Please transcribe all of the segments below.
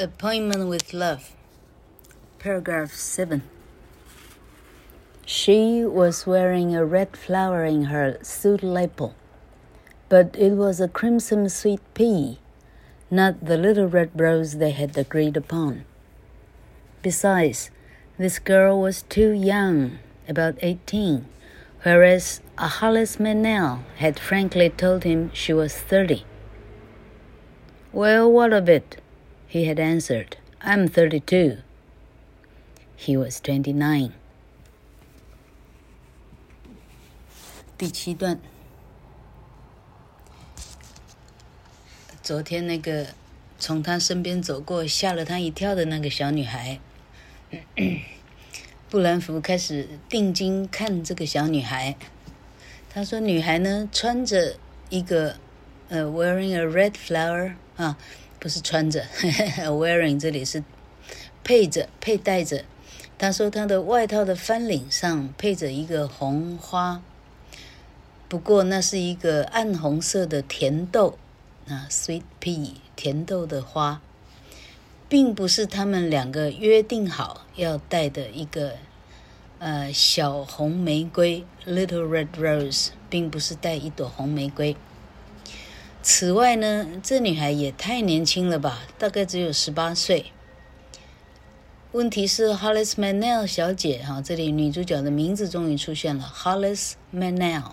Appointment with Love, paragraph 7. She was wearing a red flower in her suit lapel, but it was a crimson sweet pea, not the little red rose they had agreed upon. Besides, this girl was too young, about 18, whereas Hollis Meynell had frankly told him she was 30. Well, what of it? He had answered, I'm 32. He was 29. 第七段，昨天那个从他身边走过，吓了他一跳的那个小女孩，布兰福开始定睛看这个小女孩。他说：“女孩呢，穿着一个呃，wearing a red flower 啊。”不是穿着，wearing 这里是配着、佩戴着。他说他的外套的翻领上配着一个红花，不过那是一个暗红色的甜豆，啊，sweet pea，甜豆的花，并不是他们两个约定好要带的一个呃小红玫瑰，little red rose，并不是带一朵红玫瑰。此外呢，这女孩也太年轻了吧，大概只有十八岁。问题是 Hollis Manell 小姐哈，这里女主角的名字终于出现了，Hollis Manell。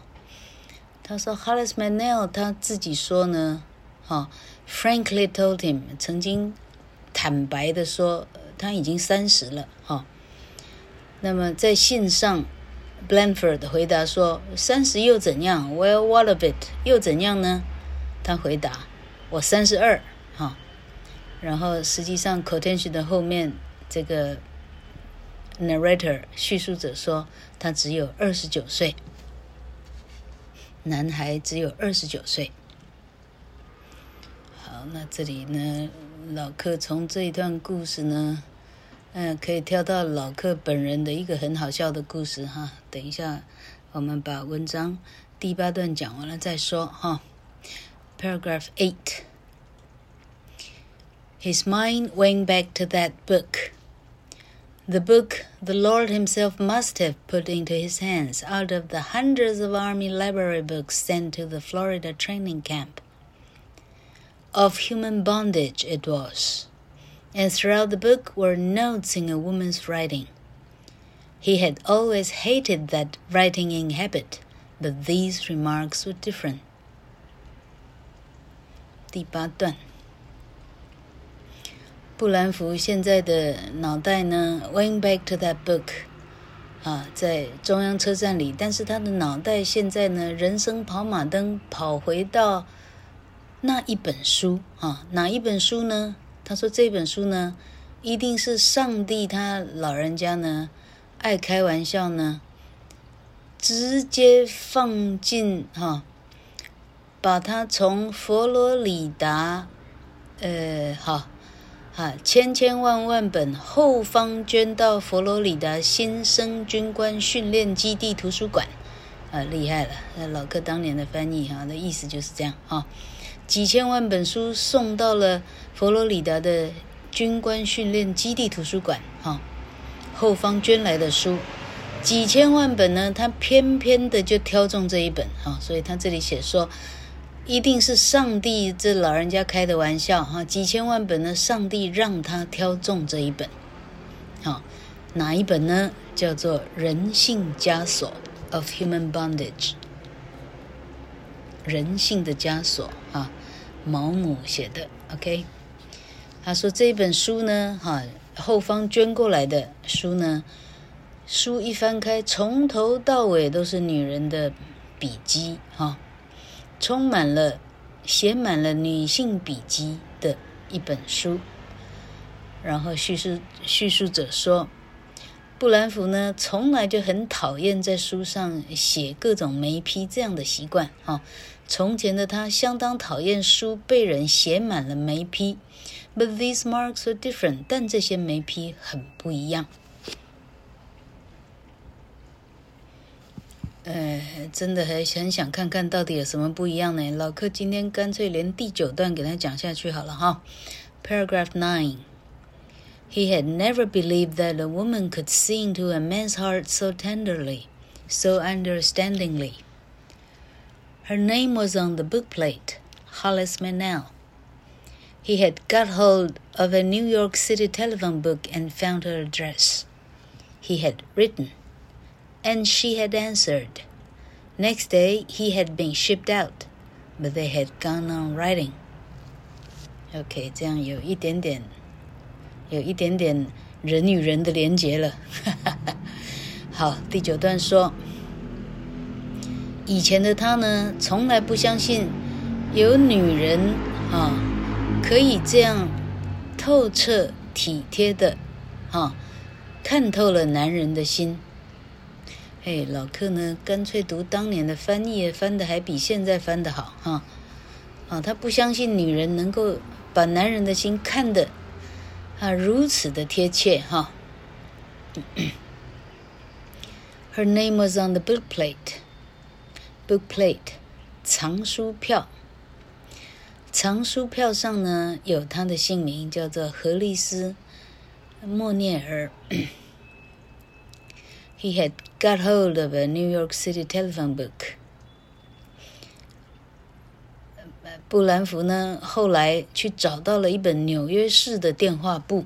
她说 Hollis Manell，她自己说呢，哈，frankly told him 曾经坦白的说，她已经三十了哈。那么在信上，Blanford 回答说，三十又怎样？Well, what of it？又怎样呢？他回答：“我三十二，哈。”然后实际上 c o t e n t i o n 的后面这个 narrator 叙述者说他只有二十九岁，男孩只有二十九岁。好，那这里呢，老克从这一段故事呢，嗯、可以跳到老克本人的一个很好笑的故事哈。等一下，我们把文章第八段讲完了再说哈。Paragraph 8 His mind went back to that book. The book the Lord Himself must have put into his hands out of the hundreds of Army library books sent to the Florida training camp. Of human bondage it was, and throughout the book were notes in a woman's writing. He had always hated that writing in habit, but these remarks were different. 第八段，布兰福现在的脑袋呢，went back to that book，啊，在中央车站里，但是他的脑袋现在呢，人生跑马灯跑回到那一本书啊，哪一本书呢？他说这本书呢，一定是上帝他老人家呢爱开玩笑呢，直接放进哈。把他从佛罗里达，呃，好，哈，千千万万本后方捐到佛罗里达新生军官训练基地图书馆，啊，厉害了！那老克当年的翻译哈，那意思就是这样哈，几千万本书送到了佛罗里达的军官训练基地图书馆，哈，后方捐来的书几千万本呢，他偏偏的就挑中这一本，哈，所以他这里写说。一定是上帝这老人家开的玩笑哈！几千万本呢，上帝让他挑中这一本，好，哪一本呢？叫做《人性枷锁》（Of Human Bondage）。人性的枷锁啊，毛姆写的。OK，他说这本书呢，哈，后方捐过来的书呢，书一翻开，从头到尾都是女人的笔记哈。充满了，写满了女性笔记的一本书。然后叙述叙述者说，布兰福呢，从来就很讨厌在书上写各种眉批这样的习惯。哈，从前的他相当讨厌书被人写满了眉批。But these marks are different，但这些眉批很不一样。呃，真的还很想看看到底有什么不一样呢？老克今天干脆连第九段给他讲下去好了哈。Paragraph nine. He had never believed that a woman could see into a man's heart so tenderly, so understandingly. Her name was on the bookplate, Hollis Manel. He had got hold of a New York City telephone book and found her address. He had written, And she had answered. Next day, he had been shipped out, but they had gone on writing. OK，这样有一点点。有一点点人与人的连结了。好，第九段说，以前的他呢，从来不相信有女人啊可以这样透彻体贴的啊看透了男人的心。哎，老克呢，干脆读当年的翻译，翻的还比现在翻的好哈。啊，他不相信女人能够把男人的心看得。啊，如此的贴切哈。Her name was on the book plate. Book plate，藏书票。藏书票上呢，有她的姓名，叫做何丽丝·莫涅尔。He had got hold of a New York City telephone book. 布兰福呢，后来去找到了一本纽约市的电话簿，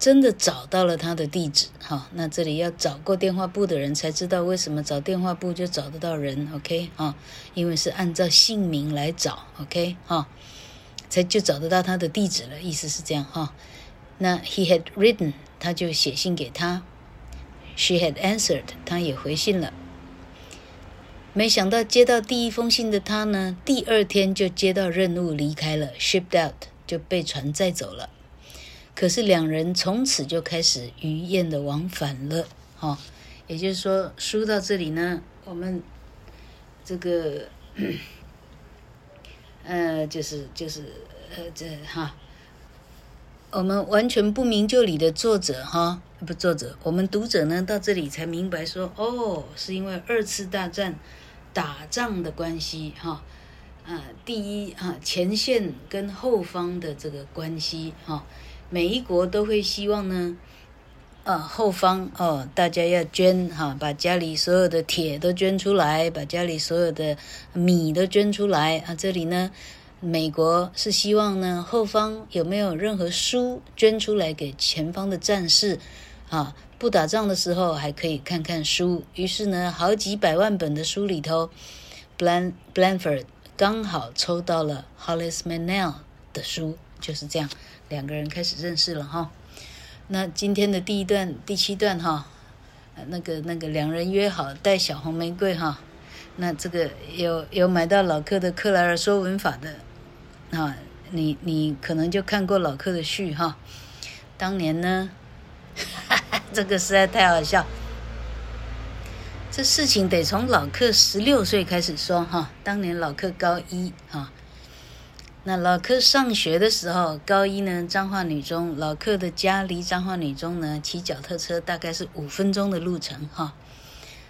真的找到了他的地址。哈，那这里要找过电话簿的人才知道为什么找电话簿就找得到人。OK，啊，因为是按照姓名来找。OK，哈，才就找得到他的地址了。意思是这样哈。那 He had written，他就写信给他。She had answered，他也回信了。没想到接到第一封信的他呢，第二天就接到任务离开了，shipped out 就被船载走了。可是两人从此就开始鱼雁的往返了，哈、哦，也就是说，书到这里呢，我们这个，呃，就是就是呃这哈，我们完全不明就里的作者哈，不作者，我们读者呢到这里才明白说，哦，是因为二次大战。打仗的关系，哈，啊，第一啊，前线跟后方的这个关系，哈，每一国都会希望呢，啊，后方哦，大家要捐哈，把家里所有的铁都捐出来，把家里所有的米都捐出来啊。这里呢，美国是希望呢，后方有没有任何书捐出来给前方的战士，啊。不打仗的时候还可以看看书，于是呢，好几百万本的书里头，Blan Blanford 刚好抽到了 Hollis Manel 的书，就是这样，两个人开始认识了哈。那今天的第一段第七段哈，那个那个两人约好带小红玫瑰哈，那这个有有买到老克的克莱尔说文法的啊，你你可能就看过老克的序哈，当年呢。哈 哈这个实在太好笑，这事情得从老克十六岁开始说哈。当年老克高一哈，那老克上学的时候，高一呢，彰化女中，老克的家离彰化女中呢，骑脚踏车大概是五分钟的路程哈。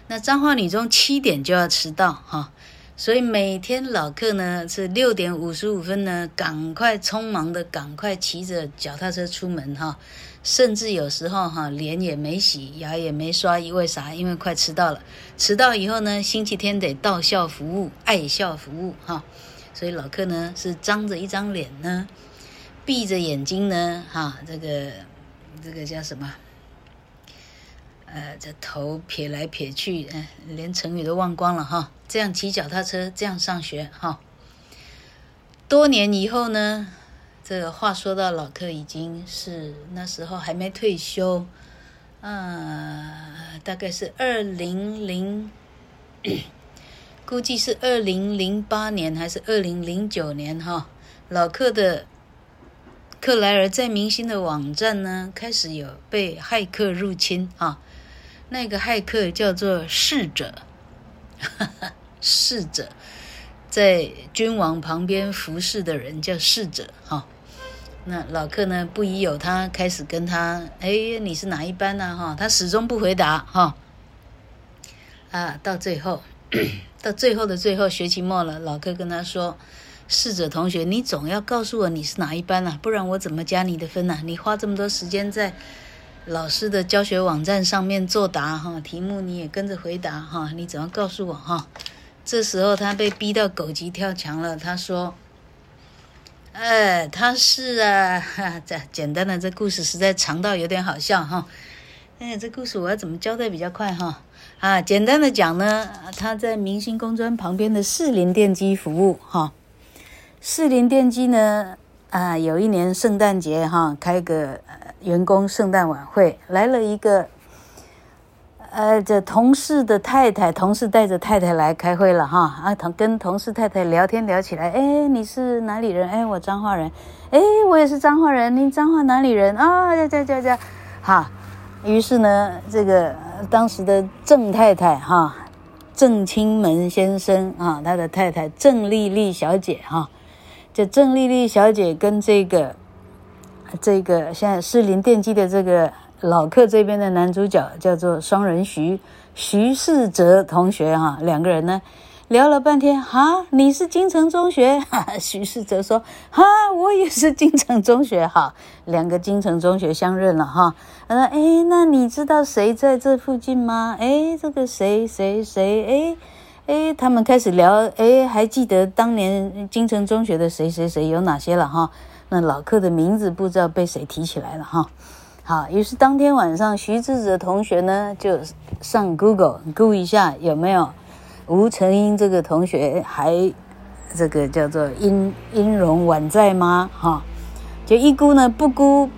那彰化女中七点就要迟到哈，所以每天老客呢是六点五十五分呢，赶快匆忙的赶快骑着脚踏车出门哈。甚至有时候哈，脸也没洗，牙也没刷，因为啥？因为快迟到了。迟到以后呢，星期天得到校服务，爱校服务哈。所以老客呢是张着一张脸呢，闭着眼睛呢，哈，这个这个叫什么？呃，这头撇来撇去，嗯，连成语都忘光了哈。这样骑脚踏车，这样上学哈。多年以后呢？这个话说到老克已经是那时候还没退休，啊，大概是二零零，估计是二零零八年还是二零零九年哈。老克的克莱尔在明星的网站呢，开始有被骇客入侵啊。那个骇客叫做侍者，侍者在君王旁边服侍的人叫侍者哈。那老克呢，不疑有他，开始跟他，哎，你是哪一班呢？哈，他始终不回答，哈，啊，到最后，到最后的最后，学期末了，老克跟他说，侍者同学，你总要告诉我你是哪一班啊，不然我怎么加你的分呢？你花这么多时间在老师的教学网站上面作答哈，题目你也跟着回答哈，你只要告诉我哈。这时候他被逼到狗急跳墙了，他说：“哎，他是啊，哈，这简单的这故事实在长到有点好笑哈。哎，这故事我要怎么交代比较快哈？啊，简单的讲呢，他在明星工专旁边的士林电机服务哈。”士林电机呢，啊，有一年圣诞节哈，开个员工圣诞晚会，来了一个，呃，这同事的太太，同事带着太太来开会了哈，啊，同跟同事太太聊天聊起来，哎，你是哪里人？哎，我彰化人，哎，我也是彰化人，你彰化哪里人？啊，这这这这，哈，于是呢，这个当时的郑太太哈，郑清门先生啊，他的太太郑丽丽小姐哈。这郑丽丽小姐跟这个这个现在士林电机的这个老客这边的男主角叫做双人徐徐世哲同学哈，两个人呢聊了半天哈，你是金 城中学？哈，徐世哲说哈，我也是金城中学哈，两个金城中学相认了哈。他说哎，那你知道谁在这附近吗？哎，这个谁谁谁哎。哎，他们开始聊，哎，还记得当年金城中学的谁谁谁有哪些了哈？那老客的名字不知道被谁提起来了哈。好，于是当天晚上，徐志哲同学呢就上 Google 估一下有没有吴成英这个同学还这个叫做音音容宛在吗？哈，就一估呢不估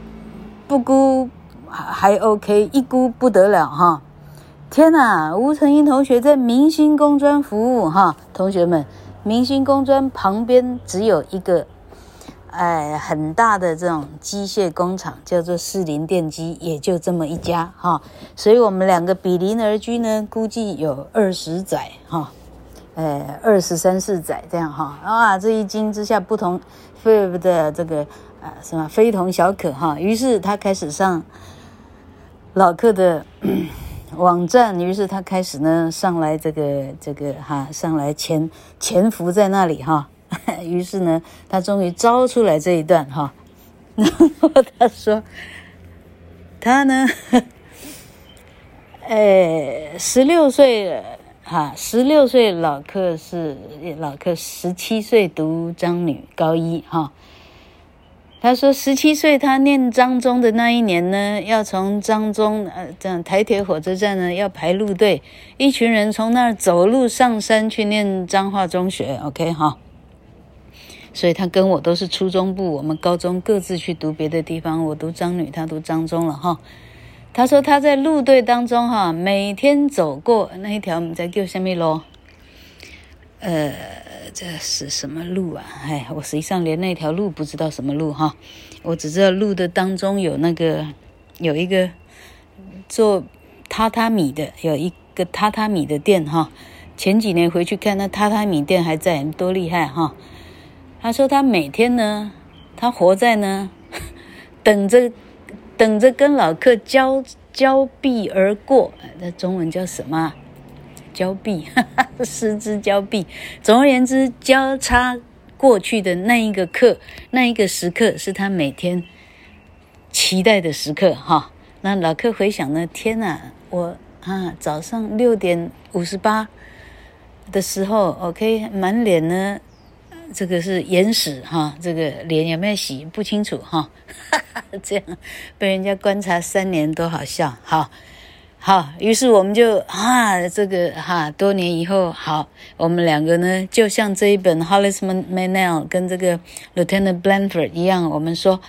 不估还 OK，一估不得了哈。天呐，吴成英同学在明星工专服务哈，同学们，明星工专旁边只有一个，哎，很大的这种机械工厂，叫做士林电机，也就这么一家哈，所以我们两个比邻而居呢，估计有二十载哈，哎，二十三四载这样哈。啊，这一惊之下不同，非的这个啊什么非同小可哈，于是他开始上老客的。网站，于是他开始呢上来这个这个哈上来潜潜伏在那里哈，于是呢他终于招出来这一段哈，然 后他说他呢，呃十六岁哈十六岁老客是老客十七岁读彰女高一哈。他说：“十七岁，他念彰中的那一年呢，要从彰中呃，这样台铁火车站呢要排路队，一群人从那儿走路上山去念彰化中学，OK 哈。所以他跟我都是初中部，我们高中各自去读别的地方，我读彰女，他读彰中了哈。他说他在路队当中哈，每天走过那一条，在叫什么路？呃。”这是什么路啊？哎，我实际上连那条路不知道什么路哈，我只知道路的当中有那个有一个做榻榻米的，有一个榻榻米的店哈。前几年回去看那榻榻米店还在，多厉害哈！他说他每天呢，他活在呢，等着等着跟老客交交臂而过，那中文叫什么？交臂，哈哈，失之交臂。总而言之，交叉过去的那一个刻，那一个时刻，是他每天期待的时刻，哈。那老客回想呢，天哪，我啊，早上六点五十八的时候，OK，满脸呢，这个是眼屎，哈，这个脸有没有洗不清楚，哈，哈哈，这样被人家观察三年，多好笑，好。好，于是我们就啊，这个哈，多年以后，好，我们两个呢，就像这一本《Hollis Manuel》跟这个《Lieutenant Blanford》一样，我们说，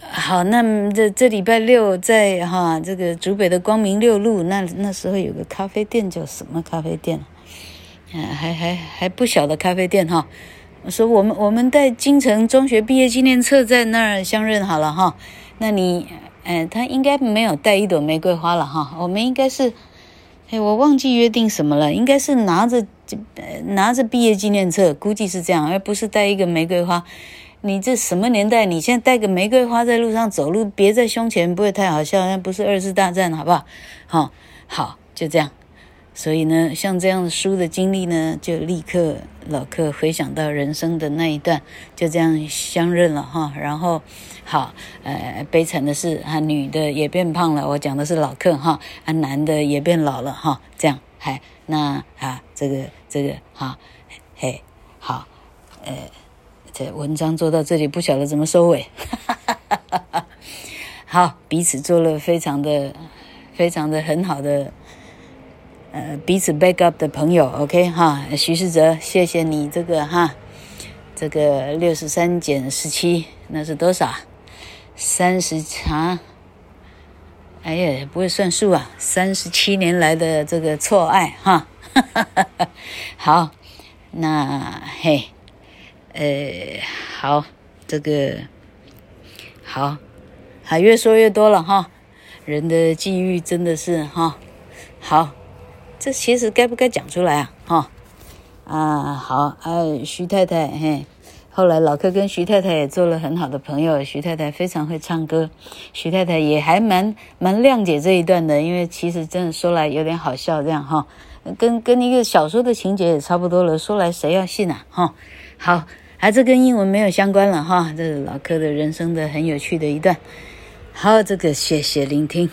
好，那这这礼拜六在哈这个竹北的光明六路，那那时候有个咖啡店叫什么咖啡店？还还还不小的咖啡店哈。我说我们我们带京城中学毕业纪念册在那儿相认好了哈，那你。哎，他应该没有带一朵玫瑰花了哈。我们应该是，哎，我忘记约定什么了。应该是拿着拿着毕业纪念册，估计是这样，而不是带一个玫瑰花。你这什么年代？你现在带个玫瑰花在路上走路，别在胸前，不会太好笑。那不是二次大战，好不好？好，好，就这样。所以呢，像这样的书的经历呢，就立刻老克回想到人生的那一段，就这样相认了哈。然后，好，呃，悲惨的是，啊，女的也变胖了。我讲的是老克哈，啊，男的也变老了哈。这样，嗨，那啊，这个这个哈，嘿，好，呃，这文章做到这里，不晓得怎么收尾。哈哈哈哈哈哈。好，彼此做了非常的、非常的很好的。呃，彼此 back up 的朋友，OK 哈，徐世哲，谢谢你这个哈，这个六十三减十七，那是多少？三十啊？哎呀，不会算数啊，三十七年来的这个错爱哈，哈哈哈哈好，那嘿，呃，好，这个好，还越说越多了哈，人的际遇真的是哈，好。这其实该不该讲出来啊？哈，啊好，啊徐太太嘿，后来老柯跟徐太太也做了很好的朋友。徐太太非常会唱歌，徐太太也还蛮蛮谅解这一段的，因为其实真的说来有点好笑，这样哈，跟跟一个小说的情节也差不多了。说来谁要信啊？哈，好，还是跟英文没有相关了哈。这是老柯的人生的很有趣的一段。好，这个谢谢聆听。